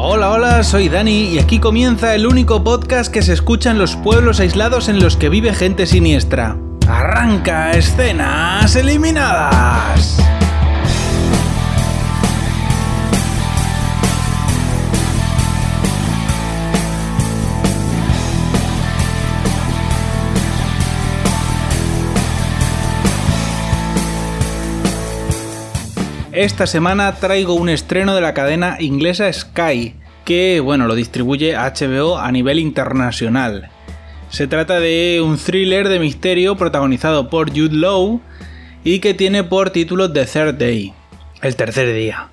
Hola, hola, soy Dani y aquí comienza el único podcast que se escucha en los pueblos aislados en los que vive gente siniestra. Arranca escenas eliminadas. Esta semana traigo un estreno de la cadena inglesa Sky, que bueno, lo distribuye HBO a nivel internacional. Se trata de un thriller de misterio protagonizado por Jude Law y que tiene por título The Third Day, el tercer día.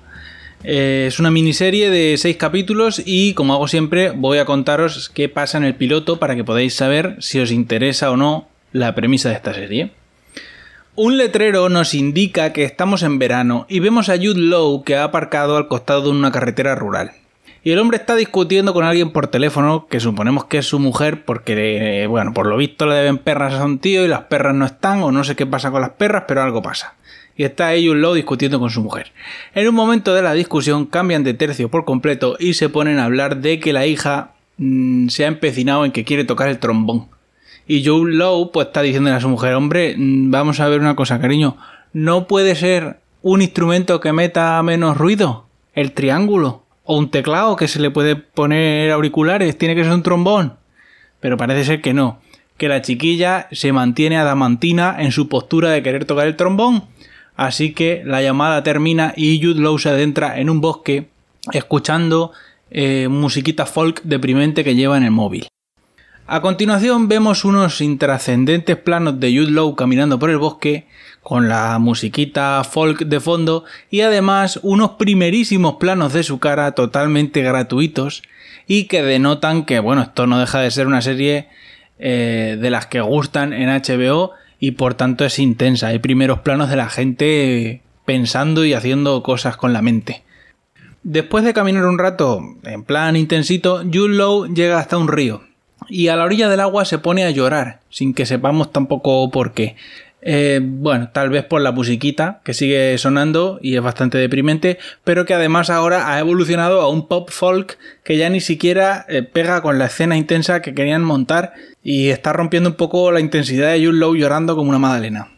Eh, es una miniserie de 6 capítulos y como hago siempre voy a contaros qué pasa en el piloto para que podáis saber si os interesa o no la premisa de esta serie. Un letrero nos indica que estamos en verano y vemos a Jude Law que ha aparcado al costado de una carretera rural. Y el hombre está discutiendo con alguien por teléfono, que suponemos que es su mujer, porque, bueno, por lo visto le deben perras a un tío y las perras no están, o no sé qué pasa con las perras, pero algo pasa. Y está ahí Jude Law discutiendo con su mujer. En un momento de la discusión cambian de tercio por completo y se ponen a hablar de que la hija mm, se ha empecinado en que quiere tocar el trombón. Y Joe Lowe pues está diciéndole a su mujer, hombre, mm, vamos a ver una cosa, cariño, no puede ser un instrumento que meta menos ruido, el triángulo, o un teclado que se le puede poner auriculares, tiene que ser un trombón. Pero parece ser que no, que la chiquilla se mantiene adamantina en su postura de querer tocar el trombón. Así que la llamada termina y Jude Law se adentra en un bosque escuchando eh, musiquita folk deprimente que lleva en el móvil. A continuación vemos unos intrascendentes planos de Jude Law caminando por el bosque con la musiquita folk de fondo y además unos primerísimos planos de su cara totalmente gratuitos y que denotan que bueno esto no deja de ser una serie eh, de las que gustan en HBO y por tanto es intensa. Hay primeros planos de la gente pensando y haciendo cosas con la mente. Después de caminar un rato en plan intensito, Jude Law llega hasta un río y a la orilla del agua se pone a llorar, sin que sepamos tampoco por qué. Eh, bueno, tal vez por la musiquita que sigue sonando y es bastante deprimente, pero que además ahora ha evolucionado a un pop folk que ya ni siquiera eh, pega con la escena intensa que querían montar y está rompiendo un poco la intensidad de Jude Low llorando como una madalena.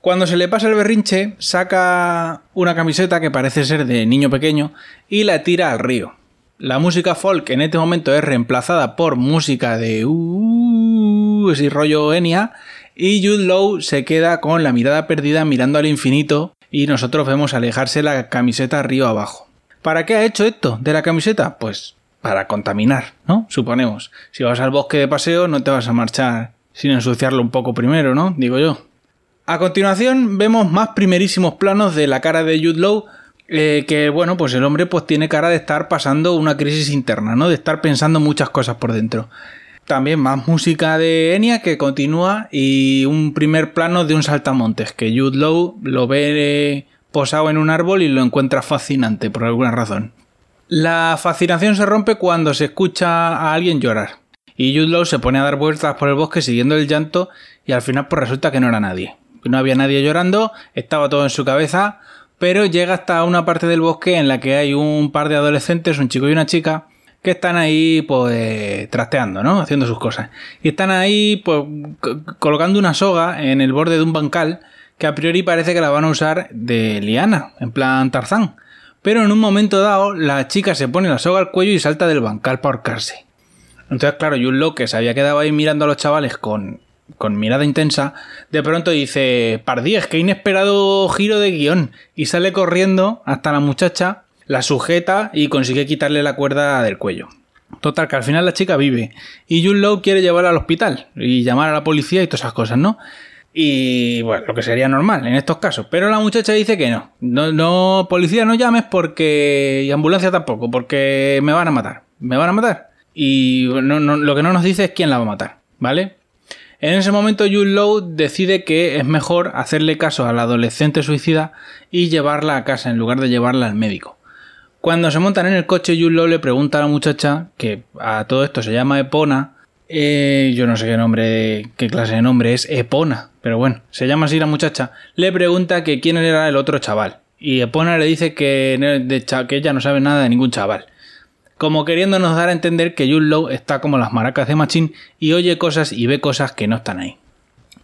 Cuando se le pasa el berrinche, saca una camiseta que parece ser de niño pequeño y la tira al río. La música folk en este momento es reemplazada por música de uh, ese rollo Enya y Jude Law se queda con la mirada perdida mirando al infinito y nosotros vemos alejarse la camiseta río abajo. ¿Para qué ha hecho esto de la camiseta? Pues para contaminar, ¿no? Suponemos. Si vas al bosque de paseo no te vas a marchar sin ensuciarlo un poco primero, ¿no? Digo yo. A continuación vemos más primerísimos planos de la cara de Jude Law eh, que bueno, pues el hombre pues tiene cara de estar pasando una crisis interna, ¿no? De estar pensando muchas cosas por dentro. También más música de Enya que continúa y un primer plano de un saltamontes que Jude Law lo ve posado en un árbol y lo encuentra fascinante por alguna razón. La fascinación se rompe cuando se escucha a alguien llorar. Y Jude Law se pone a dar vueltas por el bosque siguiendo el llanto y al final pues resulta que no era nadie. No había nadie llorando, estaba todo en su cabeza, pero llega hasta una parte del bosque en la que hay un par de adolescentes, un chico y una chica, que están ahí pues trasteando, ¿no? Haciendo sus cosas. Y están ahí pues colocando una soga en el borde de un bancal que a priori parece que la van a usar de liana, en plan Tarzán. Pero en un momento dado la chica se pone la soga al cuello y salta del bancal para ahorcarse. Entonces, claro, Jun que se había quedado ahí mirando a los chavales con con mirada intensa, de pronto dice, Pardíes, qué inesperado giro de guion, y sale corriendo hasta la muchacha, la sujeta y consigue quitarle la cuerda del cuello. Total, que al final la chica vive, y Jun Low quiere llevarla al hospital, y llamar a la policía y todas esas cosas, ¿no? Y bueno, lo que sería normal en estos casos. Pero la muchacha dice que no. No, no policía no llames porque... Y ambulancia tampoco, porque me van a matar. Me van a matar. Y no, lo que no nos dice es quién la va a matar, ¿vale? En ese momento Jude Law decide que es mejor hacerle caso a la adolescente suicida y llevarla a casa en lugar de llevarla al médico. Cuando se montan en el coche, Jude Law le pregunta a la muchacha, que a todo esto se llama Epona, eh, yo no sé qué nombre, qué clase de nombre es Epona, pero bueno, se llama así la muchacha, le pregunta que quién era el otro chaval. Y Epona le dice que, que ella no sabe nada de ningún chaval. Como queriéndonos dar a entender que Jude está como las maracas de Machín y oye cosas y ve cosas que no están ahí.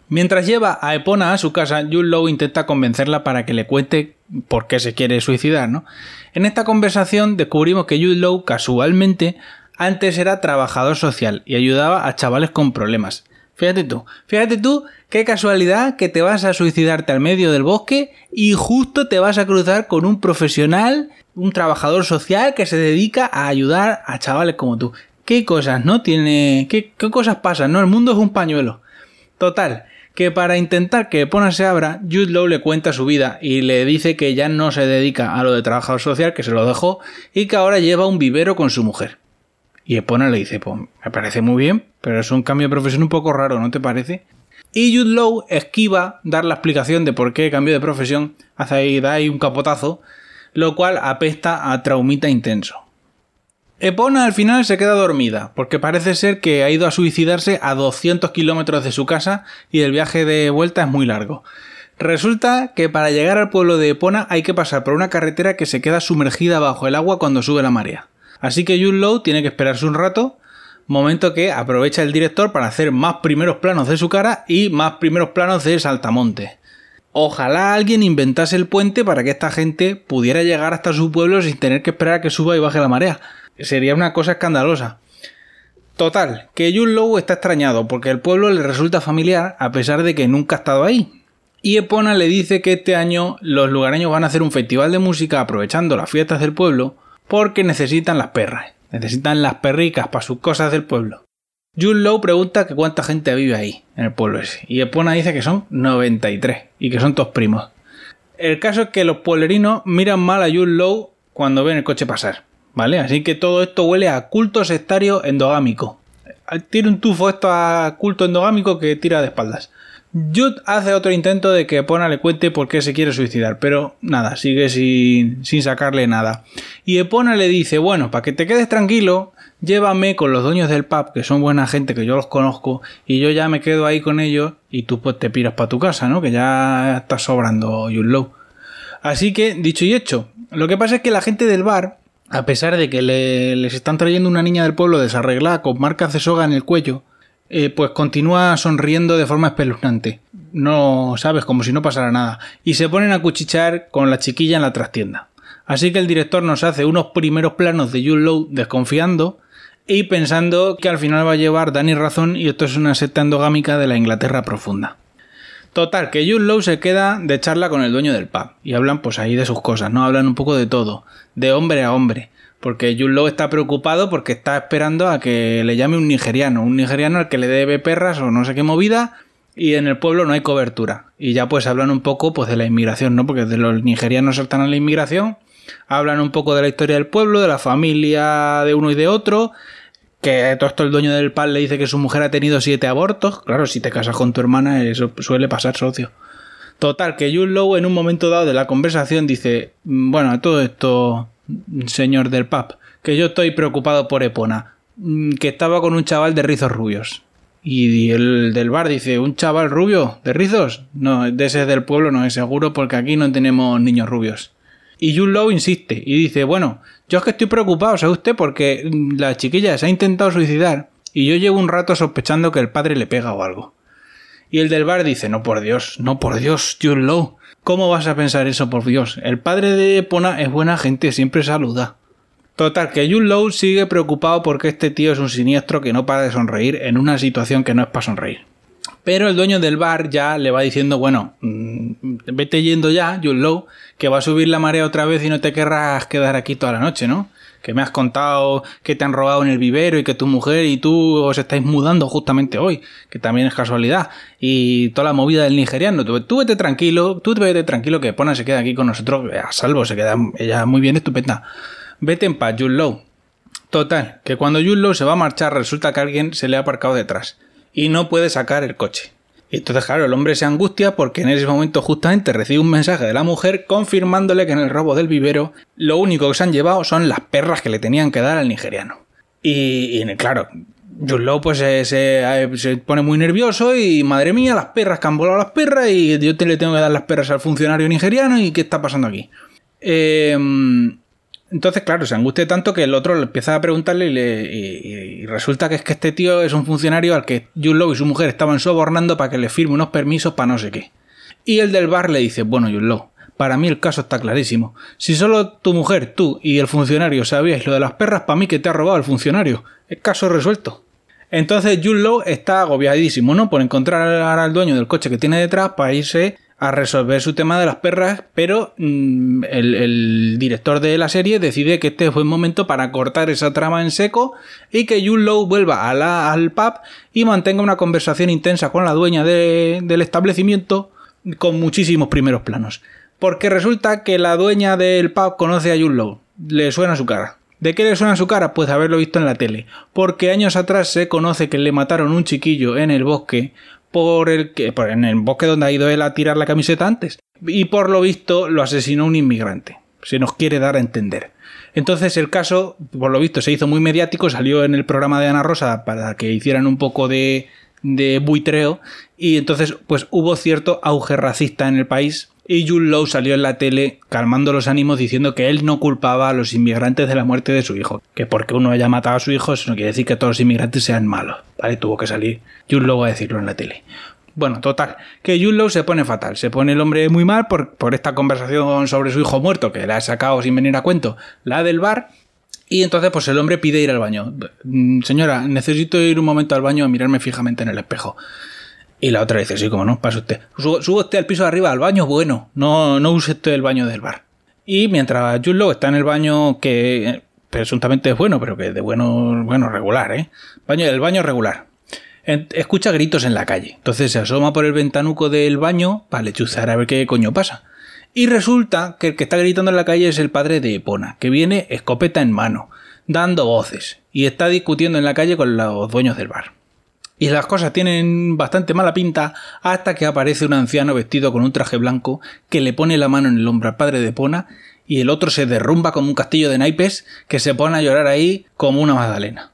Mientras lleva a Epona a su casa, Jude intenta convencerla para que le cuente por qué se quiere suicidar, ¿no? En esta conversación descubrimos que Jude casualmente antes era trabajador social y ayudaba a chavales con problemas. Fíjate tú, fíjate tú qué casualidad que te vas a suicidarte al medio del bosque y justo te vas a cruzar con un profesional, un trabajador social que se dedica a ayudar a chavales como tú. ¿Qué cosas, no? Tiene. ¿Qué, qué cosas pasan, no? El mundo es un pañuelo. Total, que para intentar que Epona se abra, Jude Law le cuenta su vida y le dice que ya no se dedica a lo de trabajador social, que se lo dejó, y que ahora lleva un vivero con su mujer. Y Epona le dice, pues me parece muy bien, pero es un cambio de profesión un poco raro, ¿no te parece? Y Jude Law esquiva dar la explicación de por qué cambio de profesión, hace ahí, da ahí un capotazo, lo cual apesta a traumita intenso. Epona al final se queda dormida, porque parece ser que ha ido a suicidarse a 200 kilómetros de su casa y el viaje de vuelta es muy largo. Resulta que para llegar al pueblo de Epona hay que pasar por una carretera que se queda sumergida bajo el agua cuando sube la marea. Así que Jude Low tiene que esperarse un rato, momento que aprovecha el director para hacer más primeros planos de su cara y más primeros planos de Saltamonte. Ojalá alguien inventase el puente para que esta gente pudiera llegar hasta su pueblo sin tener que esperar a que suba y baje la marea Sería una cosa escandalosa. Total, que Jun Low está extrañado porque el pueblo le resulta familiar a pesar de que nunca ha estado ahí. Y Epona le dice que este año los lugareños van a hacer un festival de música aprovechando las fiestas del pueblo porque necesitan las perras, necesitan las perricas para sus cosas del pueblo. Jun Low pregunta que cuánta gente vive ahí, en el pueblo ese, y Epona dice que son 93 y que son todos primos. El caso es que los pueblerinos miran mal a Jun Low cuando ven el coche pasar. ¿Vale? Así que todo esto huele a culto sectario endogámico. Tiene un tufo esto a culto endogámico que tira de espaldas. Jude hace otro intento de que Epona le cuente por qué se quiere suicidar, pero nada, sigue sin, sin sacarle nada. Y Epona le dice, bueno, para que te quedes tranquilo, llévame con los dueños del pub, que son buena gente, que yo los conozco, y yo ya me quedo ahí con ellos, y tú pues te piras para tu casa, ¿no? Que ya estás sobrando Jude Low. Así que, dicho y hecho, lo que pasa es que la gente del bar a pesar de que les están trayendo una niña del pueblo desarreglada con marcas de soga en el cuello, eh, pues continúa sonriendo de forma espeluznante. No, sabes, como si no pasara nada. Y se ponen a cuchichear con la chiquilla en la trastienda. Así que el director nos hace unos primeros planos de Jude Low desconfiando y pensando que al final va a llevar Danny razón y esto es una secta endogámica de la Inglaterra profunda. Total, que Jude Low se queda de charla con el dueño del pub y hablan pues ahí de sus cosas, ¿no? Hablan un poco de todo, de hombre a hombre. Porque Jude Low está preocupado porque está esperando a que le llame un nigeriano, un nigeriano al que le debe perras o no sé qué movida y en el pueblo no hay cobertura. Y ya pues hablan un poco pues de la inmigración, ¿no? Porque de los nigerianos saltan a la inmigración, hablan un poco de la historia del pueblo, de la familia de uno y de otro que todo esto el dueño del pal le dice que su mujer ha tenido siete abortos. Claro, si te casas con tu hermana, eso suele pasar, socio. Total, que Jude Low en un momento dado de la conversación dice, mm, bueno, todo esto, señor del pub, que yo estoy preocupado por Epona, mm, que estaba con un chaval de rizos rubios. Y el del bar dice, ¿un chaval rubio de rizos? No, de ese del pueblo no es seguro porque aquí no tenemos niños rubios. Y Jude Low insiste y dice, bueno, yo es que estoy preocupado, ¿sabe usted? Porque la chiquilla se ha intentado suicidar y yo llevo un rato sospechando que el padre le pega o algo. Y el del bar dice, no por Dios, no por Dios, Jude Low. ¿Cómo vas a pensar eso, por Dios? El padre de Epona es buena gente, siempre saluda. Total, que Jude Low sigue preocupado porque este tío es un siniestro que no para de sonreír en una situación que no es para sonreír. Pero el dueño del bar ya le va diciendo, bueno, mm, vete yendo ya, Jude Low, que va a subir la marea otra vez y no te querrás quedar aquí toda la noche, ¿no? Que me has contado que te han robado en el vivero y que tu mujer y tú os estáis mudando justamente hoy, que también es casualidad. Y toda la movida del nigeriano. Tú, vete tranquilo, tú vete tranquilo que Pona se queda aquí con nosotros a salvo, se queda ella muy bien, estupenda. Vete en paz, Jude. Total, que cuando Jude se va a marchar resulta que alguien se le ha aparcado detrás y no puede sacar el coche. Entonces, claro, el hombre se angustia porque en ese momento justamente recibe un mensaje de la mujer confirmándole que en el robo del vivero lo único que se han llevado son las perras que le tenían que dar al nigeriano. Y, claro, Jude pues se, pone muy nervioso y madre mía, las perras que han volado las perras y yo te le tengo que dar las perras al funcionario nigeriano y qué está pasando aquí. Em, Entonces, claro, se angustia tanto que el otro le empieza a preguntarle y, le, y, resulta que es que este tío es un funcionario al que Junlow y su mujer estaban sobornando para que le firme unos permisos para no sé qué. Y el del bar le dice, bueno, Junlow, para mí el caso está clarísimo. Si solo tu mujer, tú y el funcionario sabíais lo de las perras, para mí que te ha robado el funcionario. El caso resuelto. Entonces Junlow está agobiadísimo, ¿no? Por encontrar al dueño del coche que tiene detrás para irse a resolver su tema de las perras, pero mm, el, director de la serie decide que este fue el momento para cortar esa trama en seco y que Jun Low vuelva al pub y mantenga una conversación intensa con la dueña del establecimiento con muchísimos primeros planos. Porque resulta que la dueña del pub conoce a Jun Low, le suena su cara. ¿De qué le suena su cara? Pues haberlo visto en la tele. Porque años atrás se conoce que le mataron un chiquillo en el bosque por el que en el bosque donde ha ido él a tirar la camiseta antes y por lo visto lo asesinó un inmigrante. Se nos quiere dar a entender. Entonces el caso, por lo visto, se hizo muy mediático, salió en el programa de Ana Rosa para que hicieran un poco de, de buitreo y entonces pues hubo cierto auge racista en el país y Jules Lowe salió en la tele calmando los ánimos diciendo que él no culpaba a los inmigrantes de la muerte de su hijo. Que porque uno haya matado a su hijo, eso no quiere decir que todos los inmigrantes sean malos. ¿Vale? Tuvo que salir Jules Lowe a decirlo en la tele. Bueno, total, que Lowe se pone fatal, se pone el hombre muy mal por, por esta conversación sobre su hijo muerto, que le ha sacado sin venir a cuento, la del bar, y entonces pues el hombre pide ir al baño. Mm, señora, necesito ir un momento al baño a mirarme fijamente en el espejo. Y la otra dice, sí, como no, pasa usted. Subo, usted al piso de arriba, al baño bueno, no, no use usted el baño del bar. Y mientras Jullo está en el baño que eh, presuntamente es bueno, pero que de bueno, bueno, regular, ¿eh? Baño, el baño regular. Escucha gritos en la calle. Entonces se asoma por el ventanuco del baño para lechuzar a ver qué coño pasa. Y resulta que el que está gritando en la calle es el padre de Epona, que viene escopeta en mano, dando voces, y está discutiendo en la calle con los dueños del bar y las cosas tienen bastante mala pinta hasta que aparece un anciano vestido con un traje blanco que le pone la mano en el hombro al padre de Pona y el otro se derrumba como un castillo de naipes que se pone a llorar ahí como una magdalena.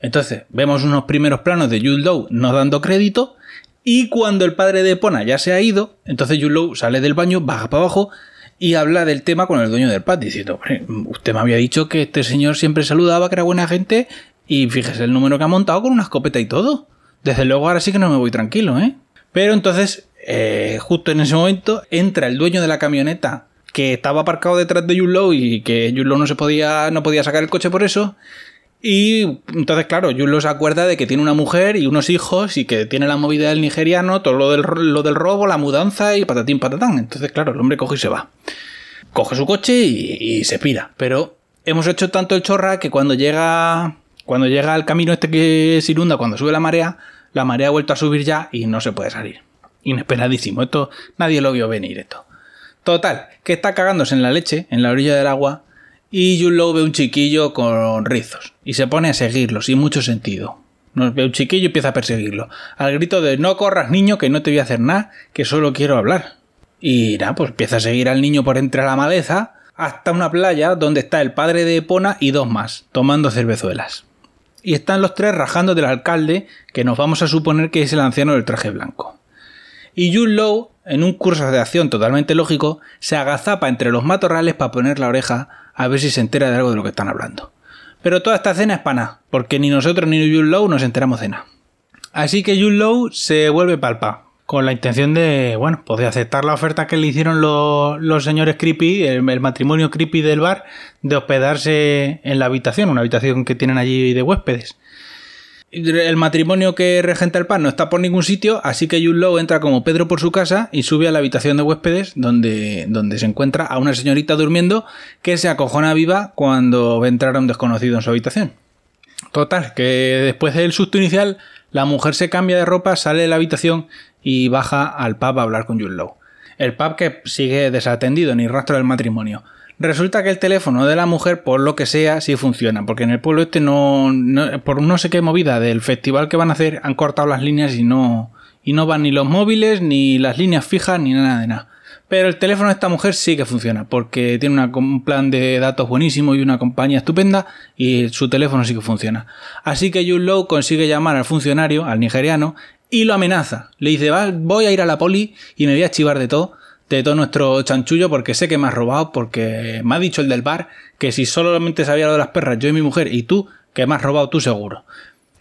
Entonces vemos unos primeros planos de Jude Law no dando crédito y cuando el padre de Pona ya se ha ido, entonces Jude Law sale del baño, baja para abajo y habla del tema con el dueño del pub diciendo, usted me había dicho que este señor siempre saludaba, que era buena gente y fíjese el número que ha montado con una escopeta y todo. Desde luego ahora sí que no me voy tranquilo, ¿eh? Pero entonces, eh, justo en ese momento, entra el dueño de la camioneta que estaba aparcado detrás de Yullo y que Yullo no se podía, no podía sacar el coche por eso. Y entonces, claro, Yullo se acuerda de que tiene una mujer y unos hijos y que tiene la movida del nigeriano, todo lo del, lo del robo, la mudanza y patatín patatán. Entonces, claro, el hombre coge y se va. Coge su coche y, y se pira. Pero hemos hecho tanto el chorra que cuando llega, cuando llega al camino este que se inunda, cuando sube la marea, la marea ha vuelto a subir ya y no se puede salir. Inesperadísimo, esto nadie lo vio venir esto. Total, que está cagándose en la leche, en la orilla del agua, y Junlo ve un chiquillo con rizos y se pone a seguirlo sin mucho sentido. Nos ve un chiquillo y empieza a perseguirlo, al grito de no corras niño que no te voy a hacer nada, que solo quiero hablar. Y nada, pues empieza a seguir al niño por entre la maleza hasta una playa donde está el padre de Epona y dos más, tomando cervezuelas y están los tres rajando del alcalde, que nos vamos a suponer que es el anciano del traje blanco. Y Jun Low, en un curso de acción totalmente lógico, se agazapa entre los matorrales para poner la oreja a ver si se entera de algo de lo que están hablando. Pero toda esta escena es para nada, porque ni nosotros ni Jun Low nos enteramos de nada. Así que Jun Low se vuelve palpa, con la intención de, bueno, pues de aceptar la oferta que le hicieron los, señores creepy, el, matrimonio creepy del bar, de hospedarse en la habitación, una habitación que tienen allí de huéspedes. El matrimonio que regenta el bar no está por ningún sitio, así que Lowe entra como Pedro por su casa y sube a la habitación de huéspedes donde, donde se encuentra a una señorita durmiendo que se acojona viva cuando ve entrar a un desconocido en su habitación. Total, que después del susto inicial, la mujer se cambia de ropa, sale de la habitación y baja al pub a hablar con Jude Law. El pub que sigue desatendido, ni rastro del matrimonio. Resulta que el teléfono de la mujer, por lo que sea, sí funciona, porque en el pueblo este no, por no sé qué movida del festival que van a hacer, han cortado las líneas y no, y no van ni los móviles, ni las líneas fijas, ni nada de nada. Pero el teléfono de esta mujer sí que funciona, porque tiene un plan de datos buenísimo y una compañía estupenda, y su teléfono sí que funciona. Así que Jude Low consigue llamar al funcionario, al nigeriano, y lo amenaza. Le dice, voy a ir a la poli y me voy a chivar de todo de todo nuestro chanchullo porque sé que me has robado, porque me ha dicho el del bar que si solamente sabía lo de las perras, yo y mi mujer, y tú, que me has robado tú seguro.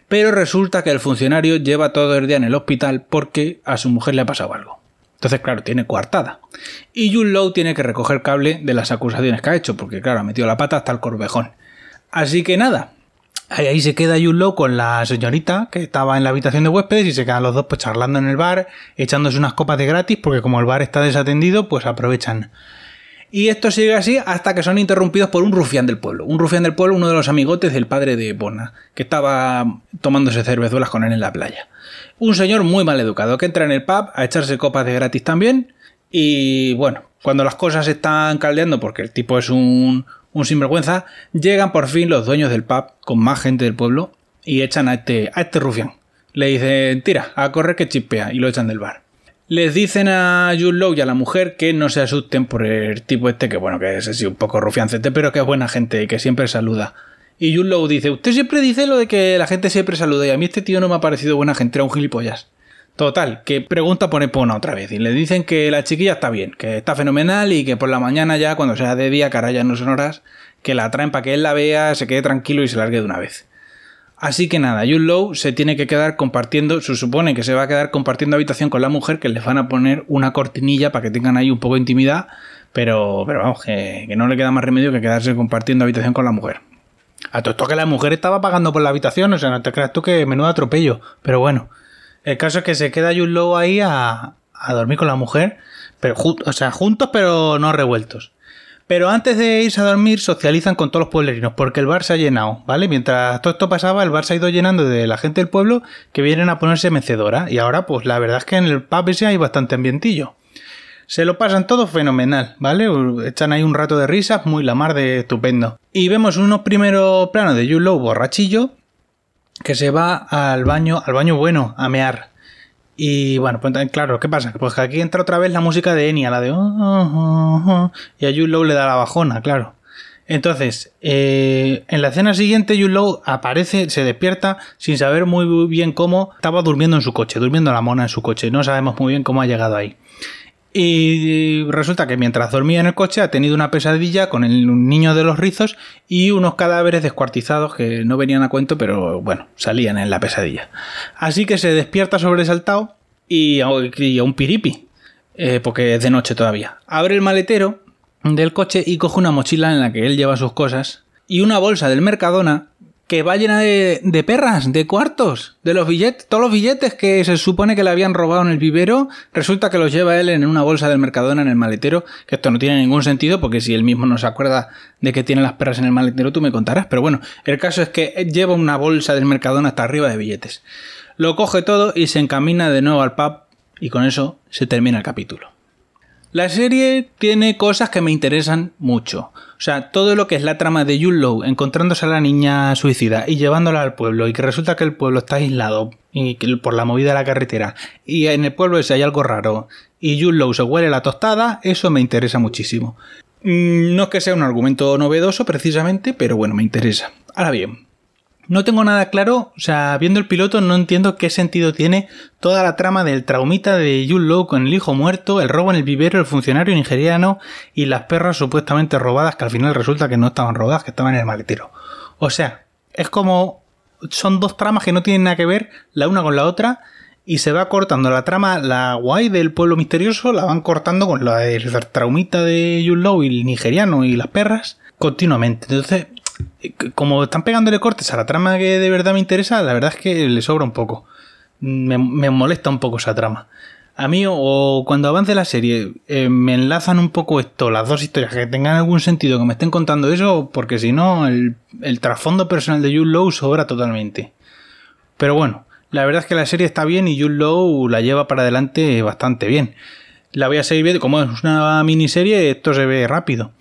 Pero resulta que el funcionario lleva todo el día en el hospital porque a su mujer le ha pasado algo. Entonces, claro, tiene coartada. Y Jun Low tiene que recoger cable de las acusaciones que ha hecho, porque claro, ha metido la pata hasta el corvejón. Así que nada, Ahí, se queda Jun Low con la señorita que estaba en la habitación de huéspedes y se quedan los dos pues charlando en el bar, echándose unas copas de gratis, porque como el bar está desatendido, pues aprovechan. Y esto sigue así hasta que son interrumpidos por un rufián del pueblo. Un rufián del pueblo, uno de los amigotes del padre de Bona, que estaba tomándose cervezuelas con él en la playa. Un señor muy mal educado que entra en el pub a echarse copas de gratis también. Y bueno, cuando las cosas están caldeando, porque el tipo es un, un sinvergüenza, llegan por fin los dueños del pub con más gente del pueblo y echan a este, a este rufián. Le dicen, tira, a correr que chispea y lo echan del bar. Les dicen a Jude Law y a la mujer que no se asusten por el tipo este, que bueno, que es así un poco rufiancete, pero que es buena gente y que siempre saluda. Y Jude Law dice, usted siempre dice lo de que la gente siempre saluda y a mí este tío no me ha parecido buena gente, era un gilipollas. Total, que pregunta por Epona otra vez y le dicen que la chiquilla está bien, que está fenomenal y que por la mañana ya, cuando sea de día, cara ya no son horas, que la traen para que él la vea, se quede tranquilo y se largue de una vez. Así que nada, Jude Low se tiene que quedar compartiendo, se supone que se va a quedar compartiendo habitación con la mujer, que les van a poner una cortinilla para que tengan ahí un poco de intimidad, pero, pero vamos, que, no le queda más remedio que quedarse compartiendo habitación con la mujer. A todo esto que la mujer estaba pagando por la habitación, o sea, no te creas tú que menudo atropello, pero bueno. El caso es que se queda Jude Low ahí a, a dormir con la mujer, pero o sea, juntos pero no revueltos. Pero antes de irse a dormir socializan con todos los pueblerinos porque el bar se ha llenado, ¿vale? Mientras todo esto pasaba, el bar se ha ido llenando de la gente del pueblo que vienen a ponerse mecedora y ahora pues la verdad es que en el pub ese hay bastante ambientillo. Se lo pasan todo fenomenal, ¿vale? Echan ahí un rato de risas, muy la mar de estupendo. Y vemos unos primeros planos de Yulo borrachillo que se va al baño, al baño bueno, a mear. Y bueno, pues claro, ¿qué pasa? Pues que aquí entra otra vez la música de Enya, la de... Oh, oh, oh", y a Jude le da la bajona, claro. Entonces, eh, en la escena siguiente, Jude aparece, se despierta sin saber muy bien cómo estaba durmiendo en su coche, durmiendo la mona en su coche. No sabemos muy bien cómo ha llegado ahí. Y resulta que mientras dormía en el coche ha tenido una pesadilla con el niño de los rizos y unos cadáveres descuartizados que no venían a cuento, pero bueno, salían en la pesadilla. Así que se despierta sobresaltado y a, un piripi, eh, porque es de noche todavía. Abre el maletero del coche y coge una mochila en la que él lleva sus cosas y una bolsa del Mercadona que va llena de, perras, de cuartos, de los billetes, todos los billetes que se supone que le habían robado en el vivero, resulta que los lleva él en una bolsa del Mercadona en el maletero, que esto no tiene ningún sentido porque si él mismo no se acuerda de que tiene las perras en el maletero tú me contarás, pero bueno, el caso es que lleva una bolsa del Mercadona hasta arriba de billetes. Lo coge todo y se encamina de nuevo al pub y con eso se termina el capítulo. La serie tiene cosas que me interesan mucho. O sea, todo lo que es la trama de Yullow encontrándose a la niña suicida y llevándola al pueblo y que resulta que el pueblo está aislado y que por la movida de la carretera y en el pueblo ese hay algo raro y Yullow se huele la tostada, eso me interesa muchísimo. Mm, no es que sea un argumento novedoso precisamente, pero bueno, me interesa. Ahora bien, no tengo nada claro, o sea, viendo el piloto no entiendo qué sentido tiene toda la trama del traumita de Yul Low con el hijo muerto, el robo en el vivero, el funcionario nigeriano y las perras supuestamente robadas que al final resulta que no estaban robadas, que estaban en el maletero. O sea, es como son dos tramas que no tienen nada que ver la una con la otra y se va cortando la trama, la guay del pueblo misterioso, la van cortando con la del traumita de Yul Low y el nigeriano y las perras continuamente. Entonces, como están pegándole cortes a la trama que de verdad me interesa, la verdad es que le sobra un poco. Me, molesta un poco esa trama. A mí, o cuando avance la serie, eh, me enlazan un poco esto, las dos historias, que tengan algún sentido, que me estén contando eso, porque si no, el, trasfondo personal de Jude Low sobra totalmente. Pero bueno, la verdad es que la serie está bien y Jude Low la lleva para adelante bastante bien. La voy a seguir viendo, como es una miniserie, esto se ve rápido.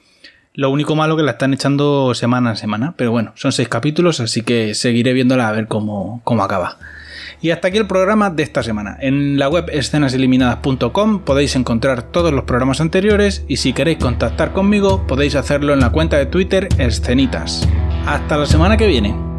Lo único malo que la están echando semana a semana, pero bueno, son seis capítulos, así que seguiré viéndola a ver cómo, cómo acaba. Y hasta aquí el programa de esta semana. En la web escenaseliminadas.com podéis encontrar todos los programas anteriores y si queréis contactar conmigo podéis hacerlo en la cuenta de Twitter Escenitas. Hasta la semana que viene.